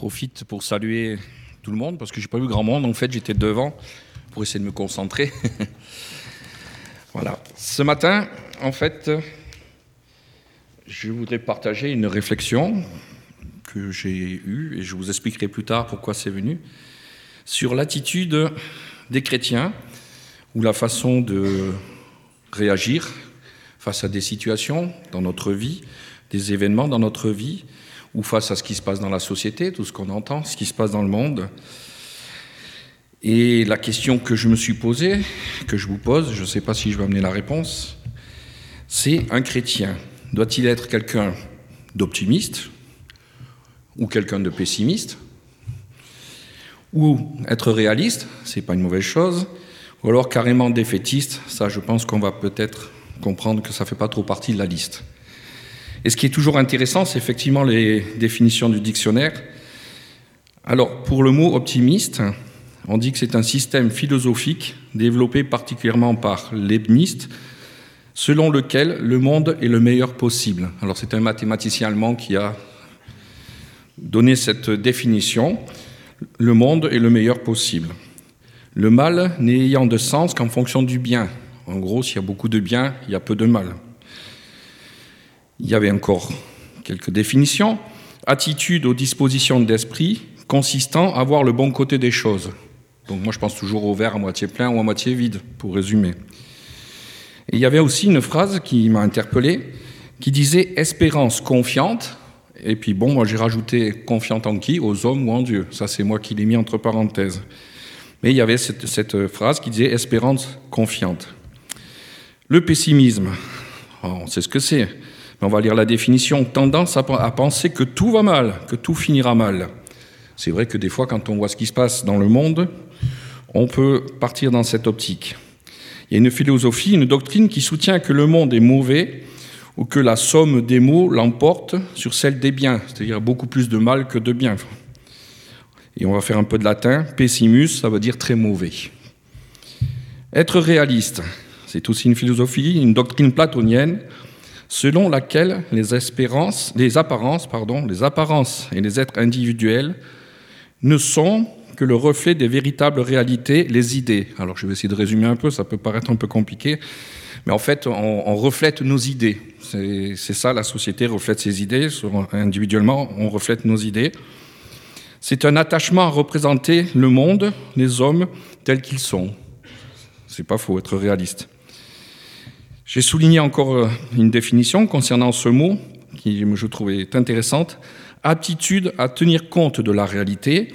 profite pour saluer tout le monde parce que j'ai pas vu grand monde. En fait, j'étais devant pour essayer de me concentrer. voilà. Ce matin, en fait, je voudrais partager une réflexion que j'ai eue et je vous expliquerai plus tard pourquoi c'est venu sur l'attitude des chrétiens ou la façon de réagir face à des situations dans notre vie, des événements dans notre vie, ou face à ce qui se passe dans la société, tout ce qu'on entend, ce qui se passe dans le monde. Et la question que je me suis posée, que je vous pose, je ne sais pas si je vais amener la réponse, c'est un chrétien. Doit-il être quelqu'un d'optimiste ou quelqu'un de pessimiste Ou être réaliste, c'est pas une mauvaise chose, ou alors carrément défaitiste, ça je pense qu'on va peut-être comprendre que ça ne fait pas trop partie de la liste. Et ce qui est toujours intéressant, c'est effectivement les définitions du dictionnaire. Alors, pour le mot optimiste, on dit que c'est un système philosophique développé particulièrement par Leibniz, selon lequel le monde est le meilleur possible. Alors, c'est un mathématicien allemand qui a donné cette définition. Le monde est le meilleur possible. Le mal n'ayant de sens qu'en fonction du bien. En gros, s'il y a beaucoup de bien, il y a peu de mal. Il y avait encore quelques définitions. Attitude aux dispositions d'esprit consistant à voir le bon côté des choses. Donc moi je pense toujours au verre à moitié plein ou à moitié vide, pour résumer. Et il y avait aussi une phrase qui m'a interpellé, qui disait espérance confiante, et puis bon, moi j'ai rajouté confiante en qui? Aux hommes ou en Dieu. Ça c'est moi qui l'ai mis entre parenthèses. Mais il y avait cette, cette, phrase qui disait espérance confiante. Le pessimisme, on sait ce que c'est on va lire la définition. Tendance à, penser que tout va mal, que tout finira mal. C'est vrai que des fois, quand on voit ce qui se passe dans le monde, on peut partir dans cette optique. Il y a une philosophie, une doctrine qui soutient que le monde est mauvais ou que la somme des maux l'emporte sur celle des biens, c'est-à-dire beaucoup plus de mal que de bien. Et on va faire un peu de latin. Pessimus, ça veut dire très mauvais. Être réaliste, c'est aussi une philosophie, une doctrine platonienne selon laquelle les, espérances, les apparences, pardon, les apparences et les êtres individuels ne sont que le reflet des véritables réalités, les idées. Alors je vais essayer de résumer un peu, ça peut paraître un peu compliqué, mais en fait on, reflète nos idées. C'est ça, la société reflète ses idées, individuellement on reflète nos idées. C'est un attachement à représenter le monde, les hommes tels qu'ils sont. C'est pas faux, être réaliste. J'ai souligné encore euh, une définition concernant ce mot qui je trouvais intéressante. Aptitude à tenir compte de la réalité,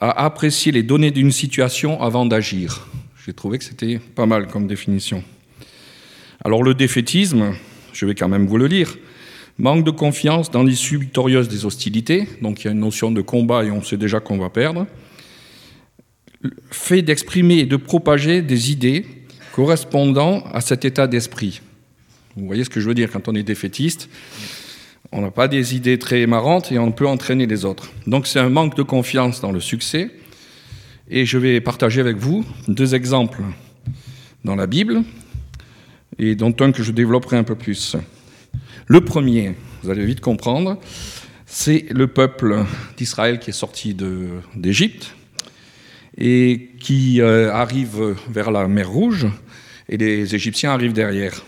à apprécier les données d'une situation avant d'agir. J'ai trouvé que c'était pas mal comme définition. Alors le défaitisme, je vais quand même vous le lire, manque de confiance dans l'issue victorieuse des hostilités, donc il y a une notion de combat et on sait déjà qu'on va perdre, fait d'exprimer et de propager des idées correspondant à cet état d'esprit. Vous voyez ce que je veux dire quand on est défaitiste On n'a pas des idées très marrantes et on peut entraîner les autres. Donc c'est un manque de confiance dans le succès. Et je vais partager avec vous deux exemples dans la Bible et dont un que je développerai un peu plus. Le premier, vous allez vite comprendre, c'est le peuple d'Israël qui est sorti d'Égypte et qui euh, arrive vers la mer Rouge, et les Égyptiens arrivent derrière.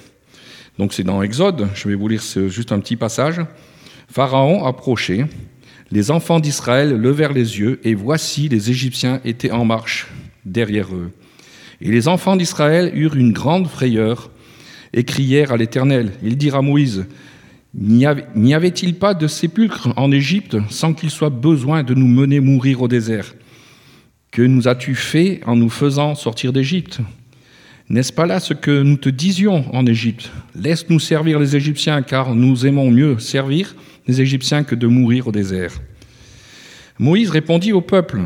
Donc c'est dans Exode, je vais vous lire juste un petit passage. Pharaon approchait, les enfants d'Israël levèrent les yeux, et voici les Égyptiens étaient en marche derrière eux. Et les enfants d'Israël eurent une grande frayeur et crièrent à l'Éternel. Ils dirent à Moïse, N'y avait-il pas de sépulcre en Égypte sans qu'il soit besoin de nous mener mourir au désert? Que nous as-tu fait en nous faisant sortir d'Égypte? N'est-ce pas là ce que nous te disions en Égypte? Laisse-nous servir les Égyptiens, car nous aimons mieux servir les Égyptiens que de mourir au désert. Moïse répondit au peuple,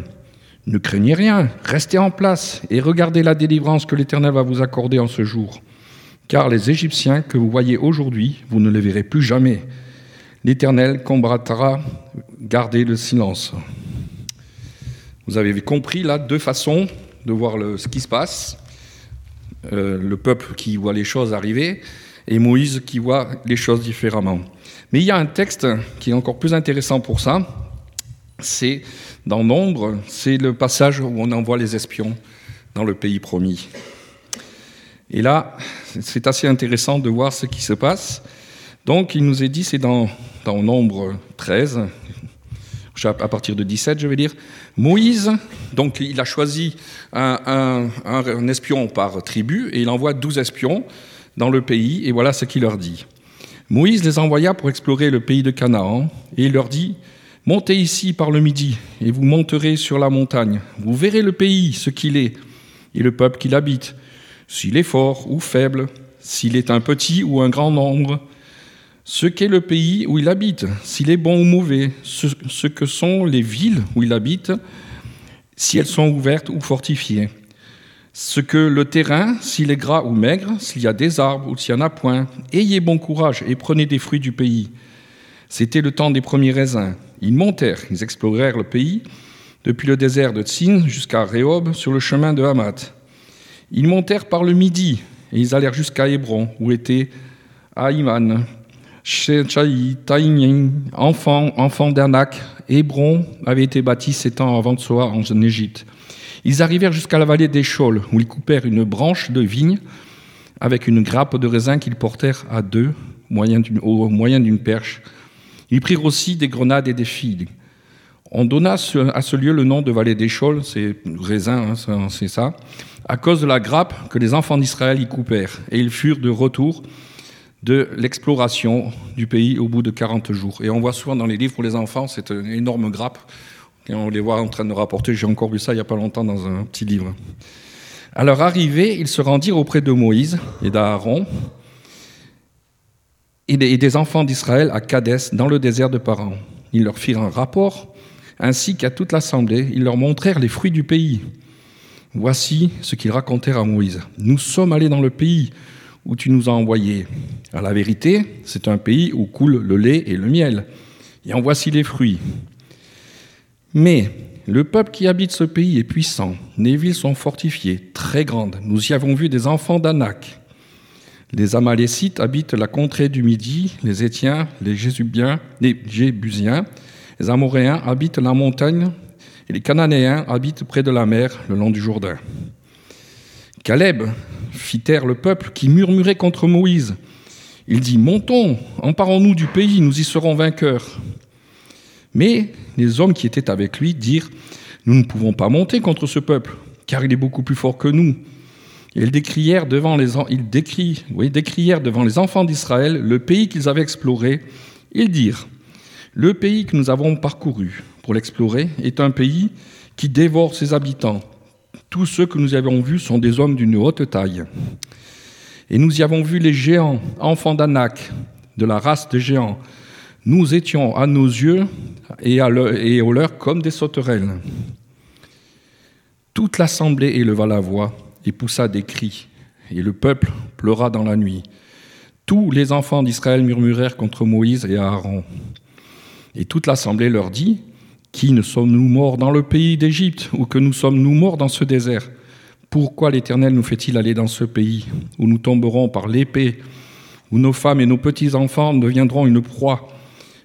Ne craignez rien, restez en place et regardez la délivrance que l'Éternel va vous accorder en ce jour. Car les Égyptiens que vous voyez aujourd'hui, vous ne les verrez plus jamais. L'Éternel combattra, gardez le silence. Vous avez compris là deux façons de voir ce qui se passe. Euh, le peuple qui voit les choses arriver et Moïse qui voit les choses différemment. Mais il y a un texte qui est encore plus intéressant pour ça. c'est dans Nombre, c'est le passage où on envoie les espions dans le pays promis. Et là, c'est assez intéressant de voir ce qui se passe. Donc, il nous est dit, c'est dans, dans Nombre 13, à partir de 17, je vais dire, Moïse, donc il a choisi un, espion par tribu et il envoie 12 espions dans le pays et voilà ce qu'il leur dit. Moïse les envoya pour explorer le pays de Canaan et il leur dit Montez ici par le midi et vous monterez sur la montagne. Vous verrez le pays, ce qu'il est, et le peuple qui l'habite, s'il est fort ou faible, s'il est un petit ou un grand nombre, ce qu'est le pays où il habite, s'il est bon ou mauvais, ce, que sont les villes où il habite, si elles sont ouvertes ou fortifiées, ce que le terrain, s'il est gras ou maigre, s'il y a des arbres ou s'il n'y en a point. Ayez bon courage et prenez des fruits du pays. C'était le temps des premiers raisins. Ils montèrent, ils explorèrent le pays, depuis le désert de Tsin jusqu'à Rehob, sur le chemin de Hamath. Ils montèrent par le midi, et ils allèrent jusqu'à Hébron, où était Aïman, enfant, enfant d'Anak, Hébron avait été bâti sept ans avant de Soa en Égypte. Ils arrivèrent jusqu'à la vallée d'Échol, où ils coupèrent une branche de vigne avec une grappe de raisin qu'ils portèrent à deux au moyen d'une perche. Ils prirent aussi des grenades et des figues. On donna à ce lieu le nom de vallée d'Échol, c'est raisin, hein, c'est ça, à cause de la grappe que les enfants d'Israël y coupèrent. Et ils furent de retour de l'exploration du pays au bout de 40 jours. Et on voit souvent dans les livres pour les enfants cette énorme grappe. Et on les voit en train de rapporter. J'ai encore vu ça il n'y a pas longtemps dans un petit livre. À leur arrivée, ils se rendirent auprès de Moïse et d'Aaron et des enfants d'Israël à Kadès, dans le désert de Paran. Ils leur firent un rapport, ainsi qu'à toute l'assemblée. Ils leur montrèrent les fruits du pays. Voici ce qu'ils racontèrent à Moïse. Nous sommes allés dans le pays où tu nous as envoyés. À la vérité, c'est un pays où coule le lait et le miel. Et en voici les fruits. Mais le peuple qui habite ce pays est puissant. Les villes sont fortifiées, très grandes. Nous y avons vu des enfants d'Anak. Les Amalécites habitent la contrée du Midi, les Étiens, les Jésubiens, les Jébusiens, les Amoréens habitent la montagne, et les Cananéens habitent près de la mer, le long du Jourdain. Caleb fit taire le peuple qui murmurait contre Moïse. Il dit Montons, emparons-nous du pays, nous y serons vainqueurs. Mais les hommes qui étaient avec lui dirent Nous ne pouvons pas monter contre ce peuple, car il est beaucoup plus fort que nous. Et ils décrièrent devant les, ils décrièrent devant les enfants d'Israël le pays qu'ils avaient exploré. Ils dirent Le pays que nous avons parcouru pour l'explorer est un pays qui dévore ses habitants tous ceux que nous avons vus sont des hommes d'une haute taille. Et nous y avons vu les géants, enfants d'Anak, de la race des géants. Nous étions à nos yeux et, à et aux leurs comme des sauterelles. Toute l'assemblée éleva la voix et poussa des cris, et le peuple pleura dans la nuit. Tous les enfants d'Israël murmurèrent contre Moïse et Aaron. Et toute l'assemblée leur dit qui ne sommes-nous morts dans le pays d'Égypte ou que nous sommes-nous morts dans ce désert? Pourquoi l'Éternel nous fait-il aller dans ce pays où nous tomberons par l'épée, où nos femmes et nos petits-enfants deviendront une proie?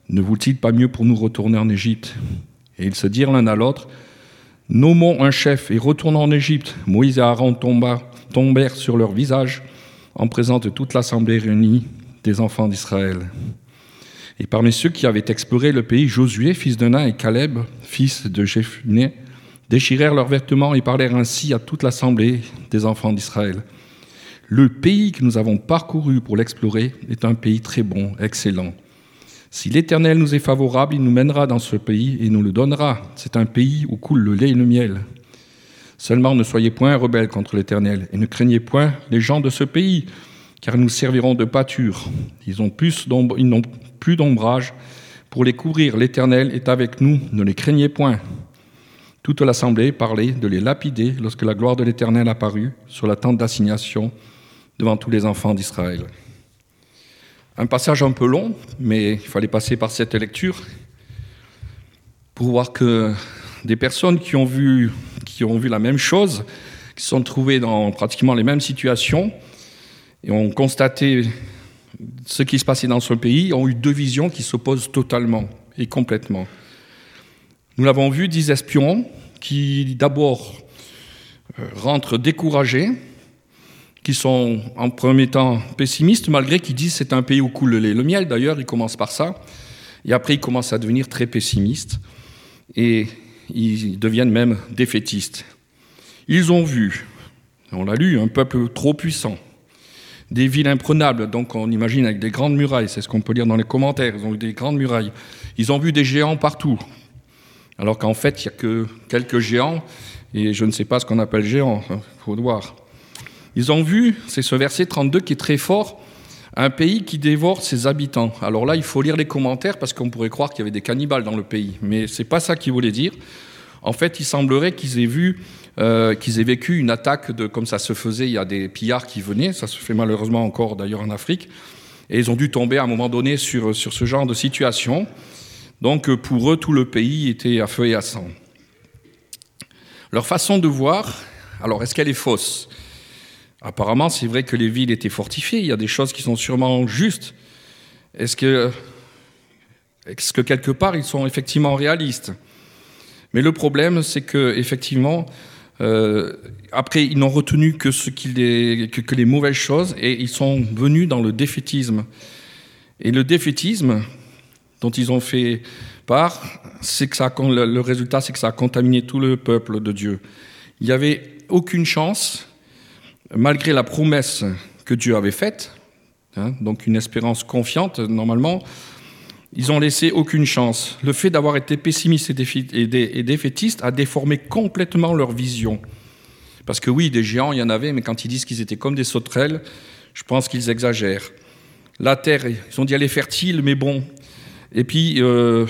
Ne vaut-il pas mieux pour nous retourner en Égypte? Et ils se dirent l'un à l'autre, Nommons un chef et retournons en Égypte. Moïse et Aaron tombèrent sur leur visage en présence de toute l'assemblée réunie des enfants d'Israël. Et parmi ceux qui avaient exploré le pays, Josué, fils de Nain, et Caleb, fils de Jéphuné, déchirèrent leurs vêtements et parlèrent ainsi à toute l'assemblée des enfants d'Israël. Le pays que nous avons parcouru pour l'explorer est un pays très bon, excellent. Si l'Éternel nous est favorable, il nous mènera dans ce pays et nous le donnera. C'est un pays où coule le lait et le miel. Seulement ne soyez point rebelles contre l'Éternel et ne craignez point les gens de ce pays, car nous servirons de pâture. Ils ont plus ils plus d'ombrage. Pour les couvrir, l'Éternel est avec nous, ne les craignez point. Toute l'assemblée parlait de les lapider lorsque la gloire de l'Éternel apparut sur la tente d'assignation devant tous les enfants d'Israël. Un passage un peu long, mais il fallait passer par cette lecture pour voir que des personnes qui ont vu, qui ont vu la même chose, qui se sont trouvées dans pratiquement les mêmes situations, et ont constaté ce qui se passait dans ce pays ont eu deux visions qui s'opposent totalement et complètement. Nous l'avons vu, dix espions qui d'abord euh, rentrent découragés, qui sont en premier temps pessimistes, malgré qu'ils disent c'est un pays où coule le lait. Le miel, d'ailleurs, il commence par ça. Et après, ils commencent à devenir très pessimistes. Et ils deviennent même défaitistes. Ils ont vu, on l'a lu, un peuple trop puissant, des villes imprenables, donc on imagine avec des grandes murailles, c'est ce qu'on peut lire dans les commentaires, ils ont vu des grandes murailles. Ils ont vu des géants partout, alors qu'en fait, il n'y a que quelques géants, et je ne sais pas ce qu'on appelle géant, il faut voir. Ils ont vu, c'est ce verset 32 qui est très fort, un pays qui dévore ses habitants. Alors là, il faut lire les commentaires parce qu'on pourrait croire qu'il y avait des cannibales dans le pays, mais c'est pas ça qu'il voulait dire. En fait, il semblerait qu'ils aient vu, euh, qu'ils aient vécu une attaque de, comme ça se faisait. Il y a des pillards qui venaient, ça se fait malheureusement encore d'ailleurs en Afrique, et ils ont dû tomber à un moment donné sur, sur ce genre de situation. Donc pour eux, tout le pays était à feu et à sang. Leur façon de voir, alors est-ce qu'elle est fausse? Apparemment, c'est vrai que les villes étaient fortifiées, il y a des choses qui sont sûrement justes. Est-ce que, est que quelque part, ils sont effectivement réalistes? Mais le problème, c'est que effectivement, euh, après, ils n'ont retenu que, ce que, que les mauvaises choses et ils sont venus dans le défaitisme. Et le défaitisme dont ils ont fait part, c'est que ça, le résultat, c'est que ça a contaminé tout le peuple de Dieu. Il n'y avait aucune chance malgré la promesse que Dieu avait faite, hein, donc une espérance confiante normalement, ils ont laissé aucune chance. Le fait d'avoir été pessimistes et défaitistes a déformé complètement leur vision. Parce que oui, des géants, il y en avait, mais quand ils disent qu'ils étaient comme des sauterelles, je pense qu'ils exagèrent. La terre, ils ont dit elle est fertile, mais bon. Et puis, euh,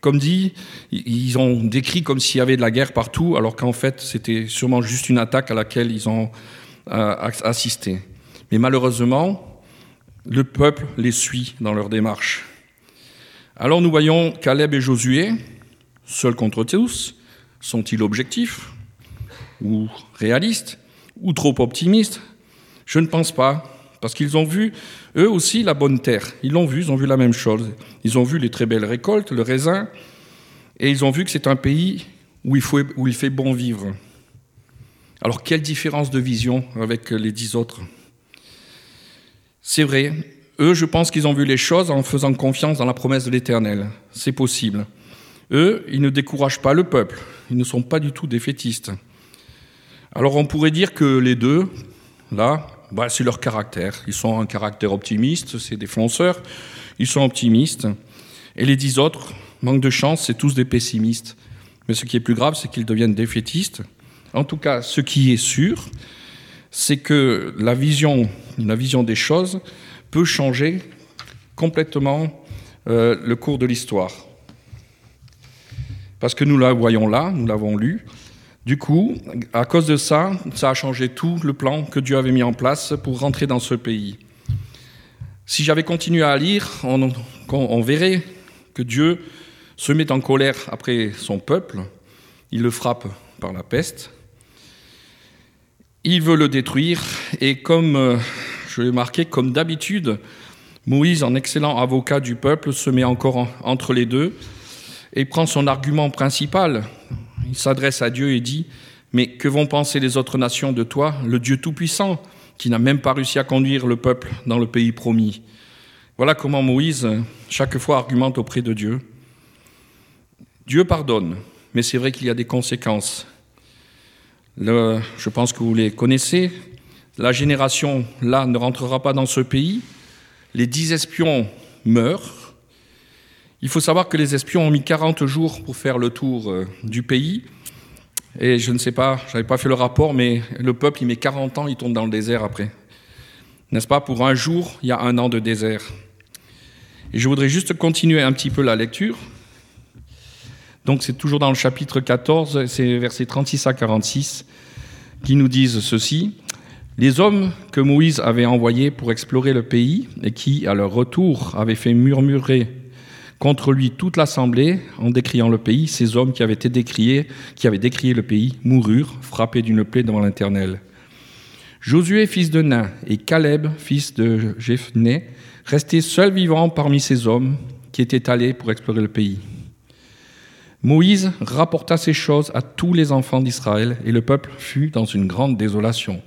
comme dit, ils ont décrit comme s'il y avait de la guerre partout, alors qu'en fait, c'était sûrement juste une attaque à laquelle ils ont assister. Mais malheureusement, le peuple les suit dans leur démarche. Alors nous voyons Caleb et Josué, seuls contre tous, sont-ils objectifs ou réalistes ou trop optimistes? Je ne pense pas, parce qu'ils ont vu eux aussi la bonne terre. Ils l'ont vu, ils ont vu la même chose. Ils ont vu les très belles récoltes, le raisin, et ils ont vu que c'est un pays où il, fait bon vivre. Alors quelle différence de vision avec les dix autres? C'est vrai, eux, je pense qu'ils ont vu les choses en faisant confiance dans la promesse de l'Éternel. C'est possible. Eux, ils ne découragent pas le peuple. Ils ne sont pas du tout défaitistes. Alors on pourrait dire que les deux, là, bah, c'est leur caractère. Ils sont un caractère optimiste, c'est des fonceurs, ils sont optimistes. Et les dix autres, manque de chance, c'est tous des pessimistes. Mais ce qui est plus grave, c'est qu'ils deviennent défaitistes en tout cas, ce qui est sûr, c'est que la vision, la vision des choses peut changer complètement euh, le cours de l'histoire. Parce que nous la voyons là, nous l'avons lu. Du coup, à cause de ça, ça a changé tout le plan que Dieu avait mis en place pour rentrer dans ce pays. Si j'avais continué à lire, on, verrait que Dieu se met en colère après son peuple, il le frappe par la peste, il veut le détruire et comme euh, je l'ai marqué, comme d'habitude, Moïse, en excellent avocat du peuple, se met encore entre les deux et prend son argument principal. Il s'adresse à Dieu et dit, mais que vont penser les autres nations de toi, le Dieu Tout-Puissant, qui n'a même pas réussi à conduire le peuple dans le pays promis? Voilà comment Moïse, chaque fois, argumente auprès de Dieu. Dieu pardonne, mais c'est vrai qu'il y a des conséquences je pense que vous les connaissez. La génération, là, ne rentrera pas dans ce pays. Les dix espions meurent. Il faut savoir que les espions ont mis 40 jours pour faire le tour euh, du pays. Et je ne sais pas, je n'avais pas fait le rapport, mais le peuple, il met 40 ans, il tombe dans le désert après. N'est-ce pas? Pour un jour, il y a un an de désert. Et je voudrais juste continuer un petit peu la lecture. Donc c'est toujours dans le chapitre 14, c'est versets 36 à 46, qui nous disent ceci. Les hommes que Moïse avait envoyés pour explorer le pays et qui, à leur retour, avaient fait murmurer contre lui toute l'assemblée en décriant le pays, ces hommes qui avaient été décriés, qui avaient décrié le pays, moururent, frappés d'une plaie devant l'Éternel. Josué, fils de Nain, et Caleb, fils de Jephné, restaient seuls vivants parmi ces hommes qui étaient allés pour explorer le pays. Moïse rapporta ces choses à tous les enfants d'Israël, et le peuple fut dans une grande désolation.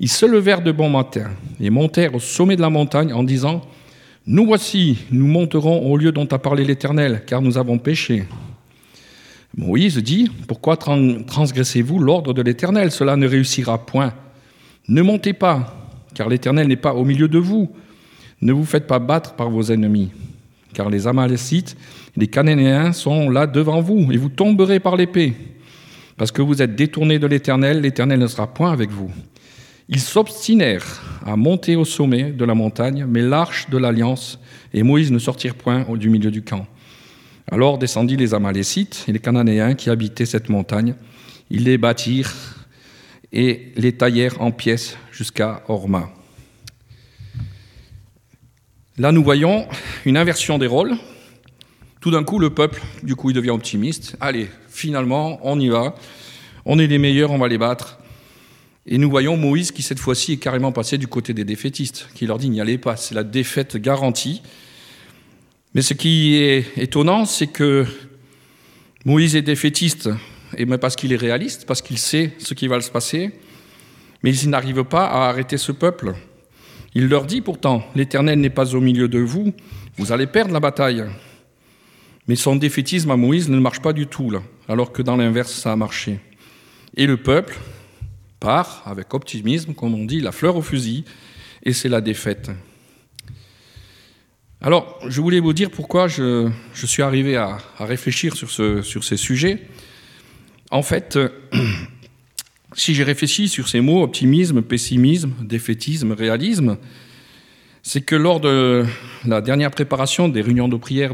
Ils se levèrent de bon matin et montèrent au sommet de la montagne en disant Nous voici, nous monterons au lieu dont a parlé l'Éternel, car nous avons péché. Moïse dit Pourquoi transgressez-vous l'ordre de l'Éternel? Cela ne réussira point. Ne montez pas, car l'Éternel n'est pas au milieu de vous. Ne vous faites pas battre par vos ennemis, car les Amalécites et les Cananéens sont là devant vous, et vous tomberez par l'épée. Parce que vous êtes détournés de l'Éternel, l'Éternel ne sera point avec vous. Ils s'obstinèrent à monter au sommet de la montagne, mais l'arche de l'alliance et Moïse ne sortirent point du milieu du camp. Alors descendit les Amalécites et les Cananéens qui habitaient cette montagne. Ils les bâtirent et les taillèrent en pièces jusqu'à Orma. Là, nous voyons une inversion des rôles. Tout d'un coup, le peuple, du coup, il devient optimiste. Allez, finalement, on y va. On est les meilleurs, on va les battre. Et nous voyons Moïse qui, cette fois-ci, est carrément passé du côté des défaitistes, qui leur dit n'y allez pas, c'est la défaite garantie. Mais ce qui est étonnant, c'est que Moïse est défaitiste, et parce qu'il est réaliste, parce qu'il sait ce qui va se passer, mais il n'arrive pas à arrêter ce peuple. Il leur dit pourtant, l'Éternel n'est pas au milieu de vous, vous allez perdre la bataille. Mais son défaitisme à Moïse ne marche pas du tout, là, alors que dans l'inverse, ça a marché. Et le peuple, part avec optimisme, comme on dit, la fleur au fusil, et c'est la défaite. Alors, je voulais vous dire pourquoi je, suis arrivé à, réfléchir sur, ce, sur, ces sujets. En fait, si j'ai réfléchi sur ces mots, optimisme, pessimisme, défaitisme, réalisme, c'est que lors de la dernière préparation des réunions de prière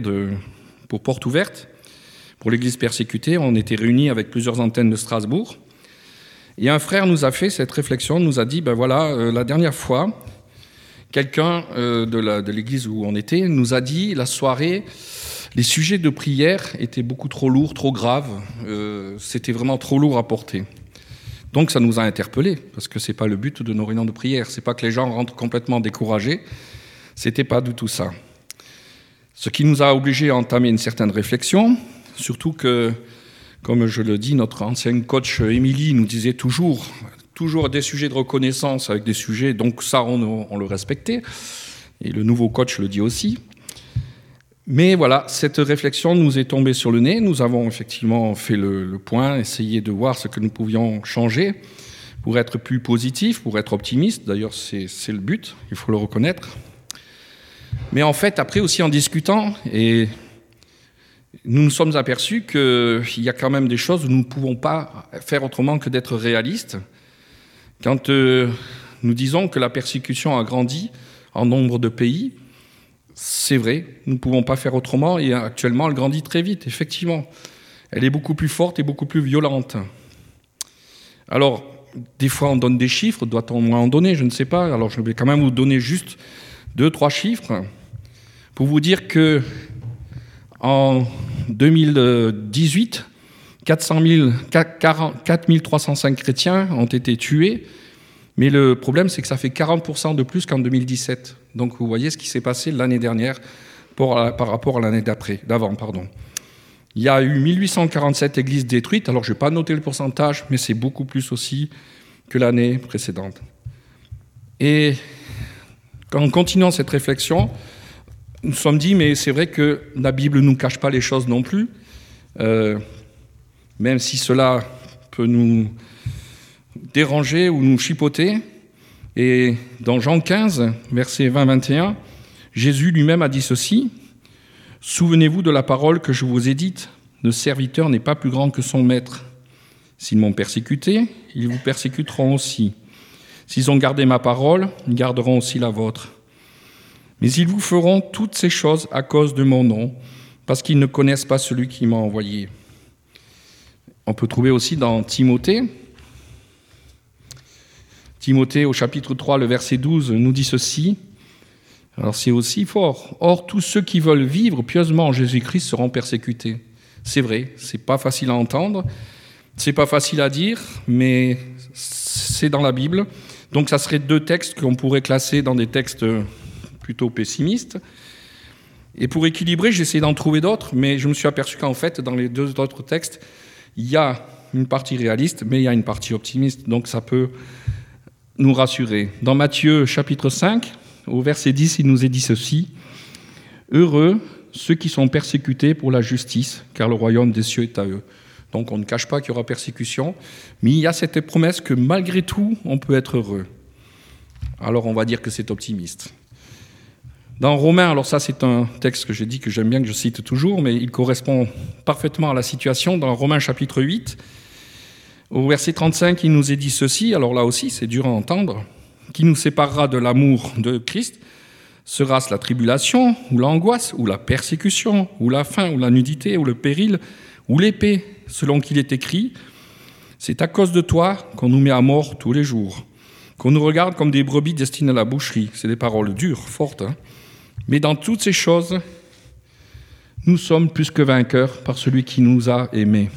pour Porte Ouverte, pour l'Église persécutée, on était réunis avec plusieurs antennes de Strasbourg. Et un frère nous a fait cette réflexion, nous a dit, ben voilà, euh, la dernière fois, quelqu'un euh, de l'église où on était nous a dit, la soirée, les sujets de prière étaient beaucoup trop lourds, trop graves, euh, c'était vraiment trop lourd à porter. Donc ça nous a interpellés, parce que ce n'est pas le but de nos réunions de prière, c'est pas que les gens rentrent complètement découragés, c'était pas du tout ça. Ce qui nous a obligés à entamer une certaine réflexion, surtout que comme je le dis, notre ancienne coach Émilie nous disait toujours, toujours des sujets de reconnaissance avec des sujets, donc ça, on, le respectait. Et le nouveau coach le dit aussi. Mais voilà, cette réflexion nous est tombée sur le nez. Nous avons effectivement fait le, point, essayé de voir ce que nous pouvions changer pour être plus positif, pour être optimiste. D'ailleurs, c'est le but, il faut le reconnaître. Mais en fait, après aussi en discutant, et nous nous sommes aperçus qu'il y a quand même des choses où nous ne pouvons pas faire autrement que d'être réalistes. Quand euh, nous disons que la persécution a grandi en nombre de pays, c'est vrai, nous ne pouvons pas faire autrement et actuellement elle grandit très vite, effectivement. Elle est beaucoup plus forte et beaucoup plus violente. Alors, des fois on donne des chiffres, doit-on en donner? Je ne sais pas. Alors je vais quand même vous donner juste deux, trois chiffres pour vous dire que en 2018, 400 4305 chrétiens ont été tués, mais le problème, c'est que ça fait 40% de plus qu'en 2017. Donc vous voyez ce qui s'est passé l'année dernière par rapport à l'année d'avant. Il y a eu 1847 églises détruites, alors je ne vais pas noter le pourcentage, mais c'est beaucoup plus aussi que l'année précédente. Et en continuant cette réflexion, nous sommes dit, mais c'est vrai que la Bible ne nous cache pas les choses non plus, euh, même si cela peut nous déranger ou nous chipoter. Et dans Jean 15, verset 20-21, Jésus lui-même a dit ceci, Souvenez-vous de la parole que je vous ai dite, le serviteur n'est pas plus grand que son maître. S'ils m'ont persécuté, ils vous persécuteront aussi. S'ils ont gardé ma parole, ils garderont aussi la vôtre. Mais ils vous feront toutes ces choses à cause de mon nom, parce qu'ils ne connaissent pas celui qui m'a envoyé. On peut trouver aussi dans Timothée, Timothée au chapitre 3, le verset 12, nous dit ceci. Alors c'est aussi fort. Or, tous ceux qui veulent vivre pieusement en Jésus-Christ seront persécutés. C'est vrai, c'est pas facile à entendre, c'est pas facile à dire, mais c'est dans la Bible. Donc ça serait deux textes qu'on pourrait classer dans des textes plutôt pessimiste. Et pour équilibrer, j'ai essayé d'en trouver d'autres, mais je me suis aperçu qu'en fait, dans les deux autres textes, il y a une partie réaliste, mais il y a une partie optimiste, donc ça peut nous rassurer. Dans Matthieu chapitre 5, au verset 10, il nous est dit ceci, Heureux ceux qui sont persécutés pour la justice, car le royaume des cieux est à eux. Donc on ne cache pas qu'il y aura persécution, mais il y a cette promesse que malgré tout, on peut être heureux. Alors on va dire que c'est optimiste. Dans Romains, alors ça c'est un texte que j'ai dit que j'aime bien, que je cite toujours, mais il correspond parfaitement à la situation. Dans Romains chapitre 8, au verset 35, il nous est dit ceci, alors là aussi c'est dur à entendre, qui nous séparera de l'amour de Christ Sera-ce la tribulation, ou l'angoisse, ou la persécution, ou la faim, ou la nudité, ou le péril, ou l'épée, selon qu'il est écrit C'est à cause de toi qu'on nous met à mort tous les jours, qu'on nous regarde comme des brebis destinées à la boucherie. C'est des paroles dures, fortes. Hein Mais dans toutes ces choses, nous sommes plus que vainqueurs par celui qui nous a aimés,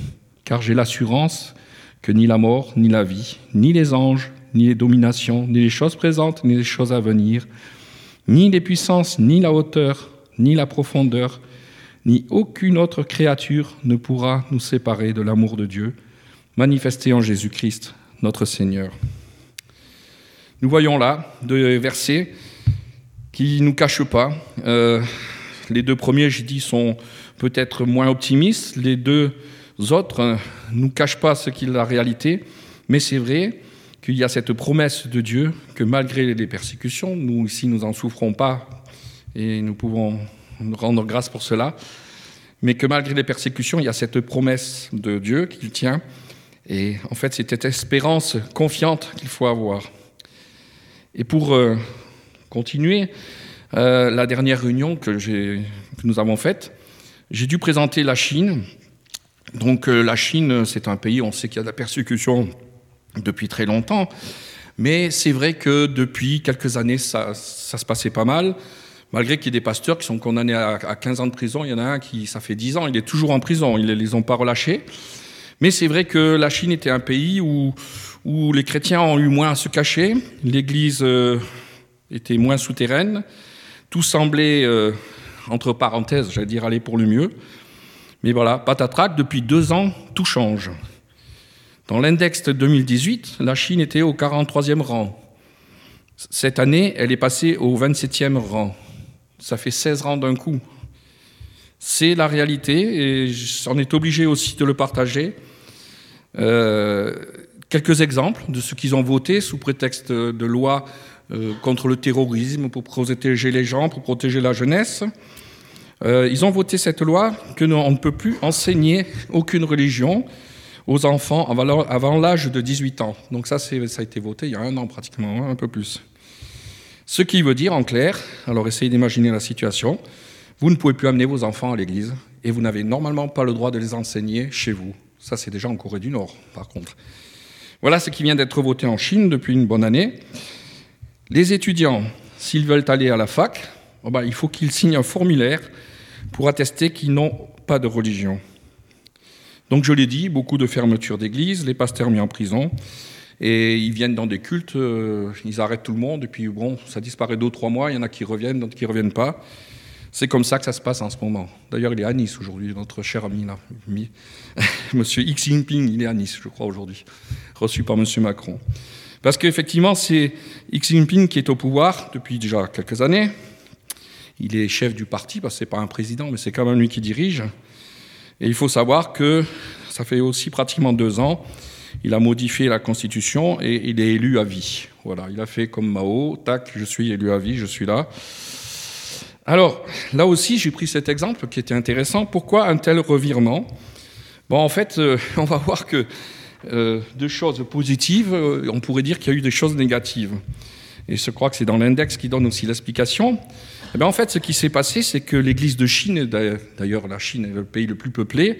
car j'ai l'assurance que ni la mort, ni la vie, ni les anges, ni les dominations, ni les choses présentes, ni les choses à venir, ni les puissances, ni la hauteur, ni la profondeur, ni aucune autre créature ne pourra nous séparer de l'amour de Dieu, manifesté en Jésus-Christ, notre Seigneur. Nous voyons là deux versets qui ne nous cachent pas. Euh, les deux premiers, j'ai dit, sont peut-être moins optimistes. Les deux autres ne nous cachent pas ce qu'est la réalité. Mais c'est vrai, qu'il y a cette promesse de Dieu que malgré les persécutions, nous ici nous n'en souffrons pas et nous pouvons rendre grâce pour cela, mais que malgré les persécutions, il y a cette promesse de Dieu qu'il tient et en fait c'est cette espérance confiante qu'il faut avoir. Et pour euh, continuer, euh, la dernière réunion que, nous avons faite, j'ai dû présenter la Chine. Donc euh, la Chine, c'est un pays, on sait qu'il y a de la persécution depuis très longtemps. Mais c'est vrai que depuis quelques années, ça, se passait pas mal. Malgré qu'il y ait des pasteurs qui sont condamnés à, 15 ans de prison, il y en a un qui, ça fait 10 ans, il est toujours en prison, ils ne les ont pas relâchés. Mais c'est vrai que la Chine était un pays où, où les chrétiens ont eu moins à se cacher, l'Église euh, était moins souterraine, tout semblait, euh, entre parenthèses, j'allais dire, aller pour le mieux. Mais voilà, patatrac, depuis deux ans, tout change. Dans l'index 2018, la Chine était au 43e rang. Cette année, elle est passée au 27e rang. Ça fait 16 rangs d'un coup. C'est la réalité et on est obligé aussi de le partager. Euh, quelques exemples de ce qu'ils ont voté sous prétexte de loi contre le terrorisme, pour protéger les gens, pour protéger la jeunesse. Euh, ils ont voté cette loi que on ne peut plus enseigner aucune religion aux enfants avant l'âge de 18 ans. Donc ça, ça a été voté il y a un an pratiquement, hein, un peu plus. Ce qui veut dire en clair, alors essayez d'imaginer la situation, vous ne pouvez plus amener vos enfants à l'église et vous n'avez normalement pas le droit de les enseigner chez vous. Ça, c'est déjà en Corée du Nord, par contre. Voilà ce qui vient d'être voté en Chine depuis une bonne année. Les étudiants, s'ils veulent aller à la fac, oh ben, il faut qu'ils signent un formulaire pour attester qu'ils n'ont pas de religion. Donc je l'ai dit, beaucoup de fermetures d'églises, les pasteurs mis en prison, et ils viennent dans des cultes, euh, ils arrêtent tout le monde, et puis bon, ça disparaît deux ou trois mois, il y en a qui reviennent, d'autres qui ne reviennent pas. C'est comme ça que ça se passe en ce moment. D'ailleurs, il est à Nice aujourd'hui, notre cher ami là, Monsieur Xi Jinping, il est à Nice, je crois, aujourd'hui, reçu par Monsieur Macron. Parce qu'effectivement, c'est Xi Jinping qui est au pouvoir depuis déjà quelques années. Il est chef du parti, parce que ce n'est pas un président, mais c'est quand même lui qui dirige. Et il faut savoir que ça fait aussi pratiquement deux ans, il a modifié la Constitution et il est élu à vie. Voilà, il a fait comme Mao, tac, je suis élu à vie, je suis là. Alors, là aussi, j'ai pris cet exemple qui était intéressant. Pourquoi un tel revirement? Bon, en fait, euh, on va voir que euh, deux choses positives, euh, on pourrait dire qu'il y a eu des choses négatives. Et je crois que c'est dans l'index qui donne aussi l'explication. Eh en fait, ce qui s'est passé, c'est que l'Église de Chine, d'ailleurs la Chine est le pays le plus peuplé,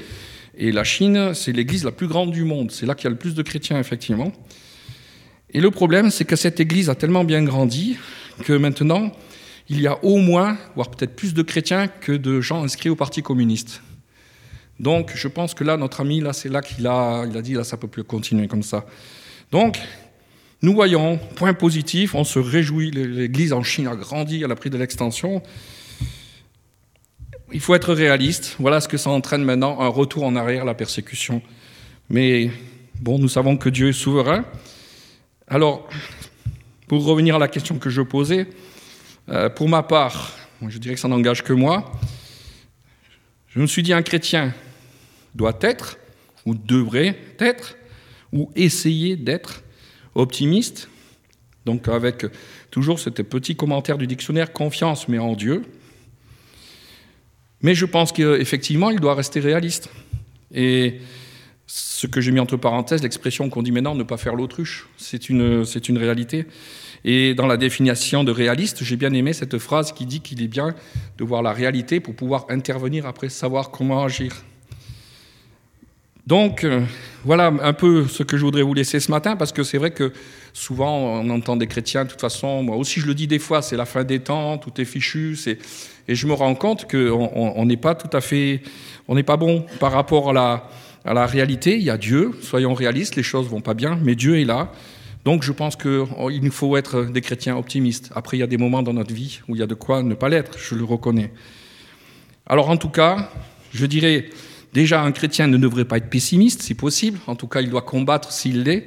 et la Chine, c'est l'Église la plus grande du monde. C'est là qu'il y a le plus de chrétiens, effectivement. Et le problème, c'est que cette Église a tellement bien grandi que maintenant, il y a au moins, voire peut-être plus de chrétiens que de gens inscrits au Parti communiste. Donc, je pense que là, notre ami, là, c'est là qu'il a, il a dit, là, ça peut plus continuer comme ça. Donc, nous voyons, point positif, on se réjouit, l'Église en Chine a grandi, elle a pris de l'extension. il faut être réaliste. Voilà ce que ça entraîne maintenant, un retour en arrière, la persécution. Mais bon, nous savons que Dieu est souverain. Alors, pour revenir à la question que je posais, euh, pour ma part, je dirais que ça n'engage que moi, je me suis dit un chrétien doit être, ou devrait être, ou essayer d'être optimiste, donc avec toujours ce petit commentaire du dictionnaire confiance mais en Dieu. Mais je pense qu'effectivement, il doit rester réaliste. Et ce que j'ai mis entre parenthèses, l'expression qu'on dit maintenant, ne pas faire l'autruche, c'est une, c'est une réalité. Et dans la définition de réaliste, j'ai bien aimé cette phrase qui dit qu'il est bien de voir la réalité pour pouvoir intervenir après, savoir comment agir. Donc, euh, voilà un peu ce que je voudrais vous laisser ce matin, parce que c'est vrai que souvent on entend des chrétiens, de toute façon, moi aussi je le dis des fois, c'est la fin des temps, tout est fichu, et je me rends compte qu'on n'est pas tout à fait, on n'est pas bon par rapport à la, à la réalité. Il y a Dieu, soyons réalistes, les choses vont pas bien, mais Dieu est là. Donc je pense qu'il oh, nous faut être des chrétiens optimistes. Après, il y a des moments dans notre vie où il y a de quoi ne pas l'être, je le reconnais. Alors en tout cas, je dirais, Déjà, un chrétien ne devrait pas être pessimiste, si possible. En tout cas, il doit combattre s'il l'est.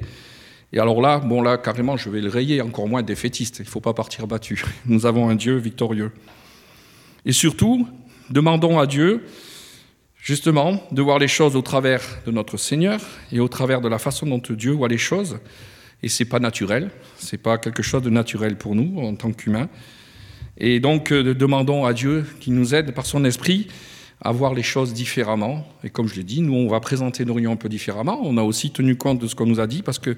Et alors là, bon là, carrément, je vais le rayer, encore moins défaitiste. Il ne faut pas partir battu. Nous avons un Dieu victorieux. Et surtout, demandons à Dieu, justement, de voir les choses au travers de notre Seigneur et au travers de la façon dont Dieu voit les choses. Et c'est pas naturel, c'est pas quelque chose de naturel pour nous en tant qu'humains. Et donc, euh, demandons à Dieu qu'il nous aide par son esprit à voir les choses différemment. Et comme je l'ai dit, nous, on va présenter nos réunions un peu différemment. On a aussi tenu compte de ce qu'on nous a dit parce que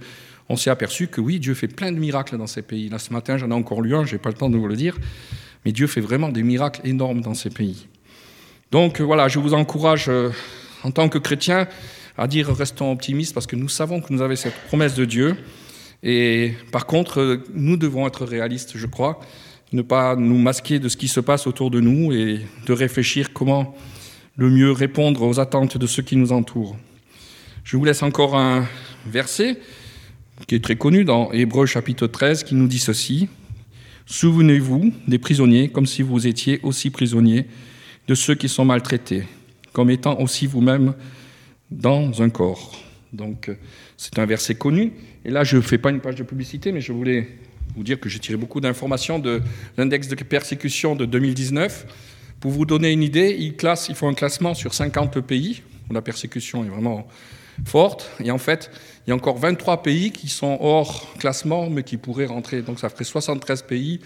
on s'est aperçu que oui, Dieu fait plein de miracles dans ces pays. Là, ce matin, j'en ai encore lu un, j'ai pas le temps de vous le dire, mais Dieu fait vraiment des miracles énormes dans ces pays. Donc voilà, je vous encourage euh, en tant que chrétien à dire restons optimistes parce que nous savons que nous avons cette promesse de Dieu. Et par contre, euh, nous devons être réalistes, je crois, ne pas nous masquer de ce qui se passe autour de nous et de réfléchir comment le mieux répondre aux attentes de ceux qui nous entourent. Je vous laisse encore un verset qui est très connu dans Hébreu chapitre 13 qui nous dit ceci. Souvenez-vous des prisonniers comme si vous étiez aussi prisonniers de ceux qui sont maltraités, comme étant aussi vous-même dans un corps. Donc c'est un verset connu. Et là, je ne fais pas une page de publicité, mais je voulais vous dire que j'ai tiré beaucoup d'informations de l'index de persécution de 2019 pour vous donner une idée, ils, classent, ils font un classement sur 50 pays où la persécution est vraiment forte. Et en fait, il y a encore 23 pays qui sont hors classement, mais qui pourraient rentrer. Donc ça ferait 73 pays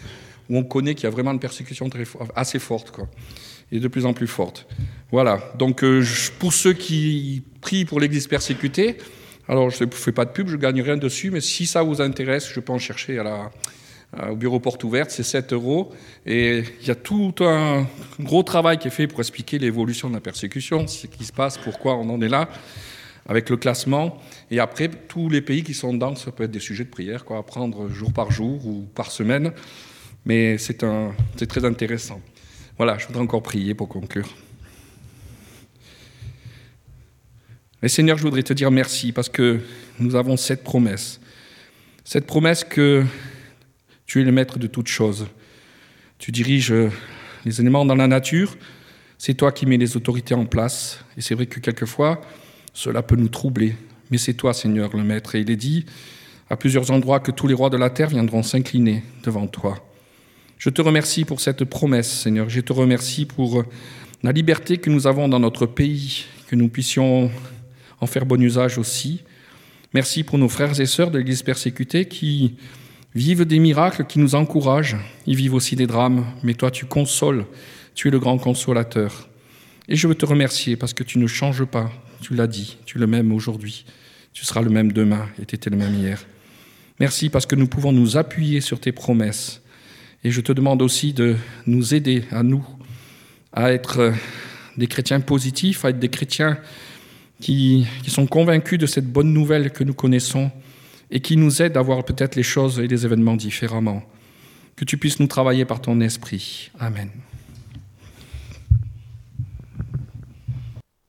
où on connaît qu'il y a vraiment une persécution assez forte, quoi, et de plus en plus forte. Voilà. Donc euh, pour ceux qui prient pour l'Église persécutée, alors je ne fais pas de pub, je gagne rien dessus, mais si ça vous intéresse, je peux en chercher à la, au bureau porte ouverte, c'est 7 euros. Et il y a tout un gros travail qui est fait pour expliquer l'évolution de la persécution, ce qui se passe, pourquoi on en est là, avec le classement. Et après, tous les pays qui sont dedans, ça peut être des sujets de prière, quoi, à prendre jour par jour ou par semaine. Mais c'est très intéressant. Voilà, je voudrais encore prier pour conclure. Mais Seigneur, je voudrais te dire merci parce que nous avons cette promesse. Cette promesse que tu es le maître de toutes choses. Tu diriges les éléments dans la nature. C'est toi qui mets les autorités en place. Et c'est vrai que quelquefois, cela peut nous troubler. Mais c'est toi, Seigneur, le maître. Et il est dit à plusieurs endroits que tous les rois de la terre viendront s'incliner devant toi. Je te remercie pour cette promesse, Seigneur. Je te remercie pour la liberté que nous avons dans notre pays, que nous puissions en faire bon usage aussi. Merci pour nos frères et sœurs de l'Église persécutée qui vivent des miracles qui nous encouragent, ils vivent aussi des drames, mais toi tu consoles, tu es le grand consolateur. Et je veux te remercier parce que tu ne changes pas, tu l'as dit, tu le même aujourd'hui, tu seras le même demain et tu étais le même hier. Merci parce que nous pouvons nous appuyer sur tes promesses. Et je te demande aussi de nous aider à nous, à être des chrétiens positifs, à être des chrétiens qui, sont convaincus de cette bonne nouvelle que nous connaissons et qui nous aide à voir peut-être les choses et les événements différemment. Que tu puisses nous travailler par ton esprit. Amen.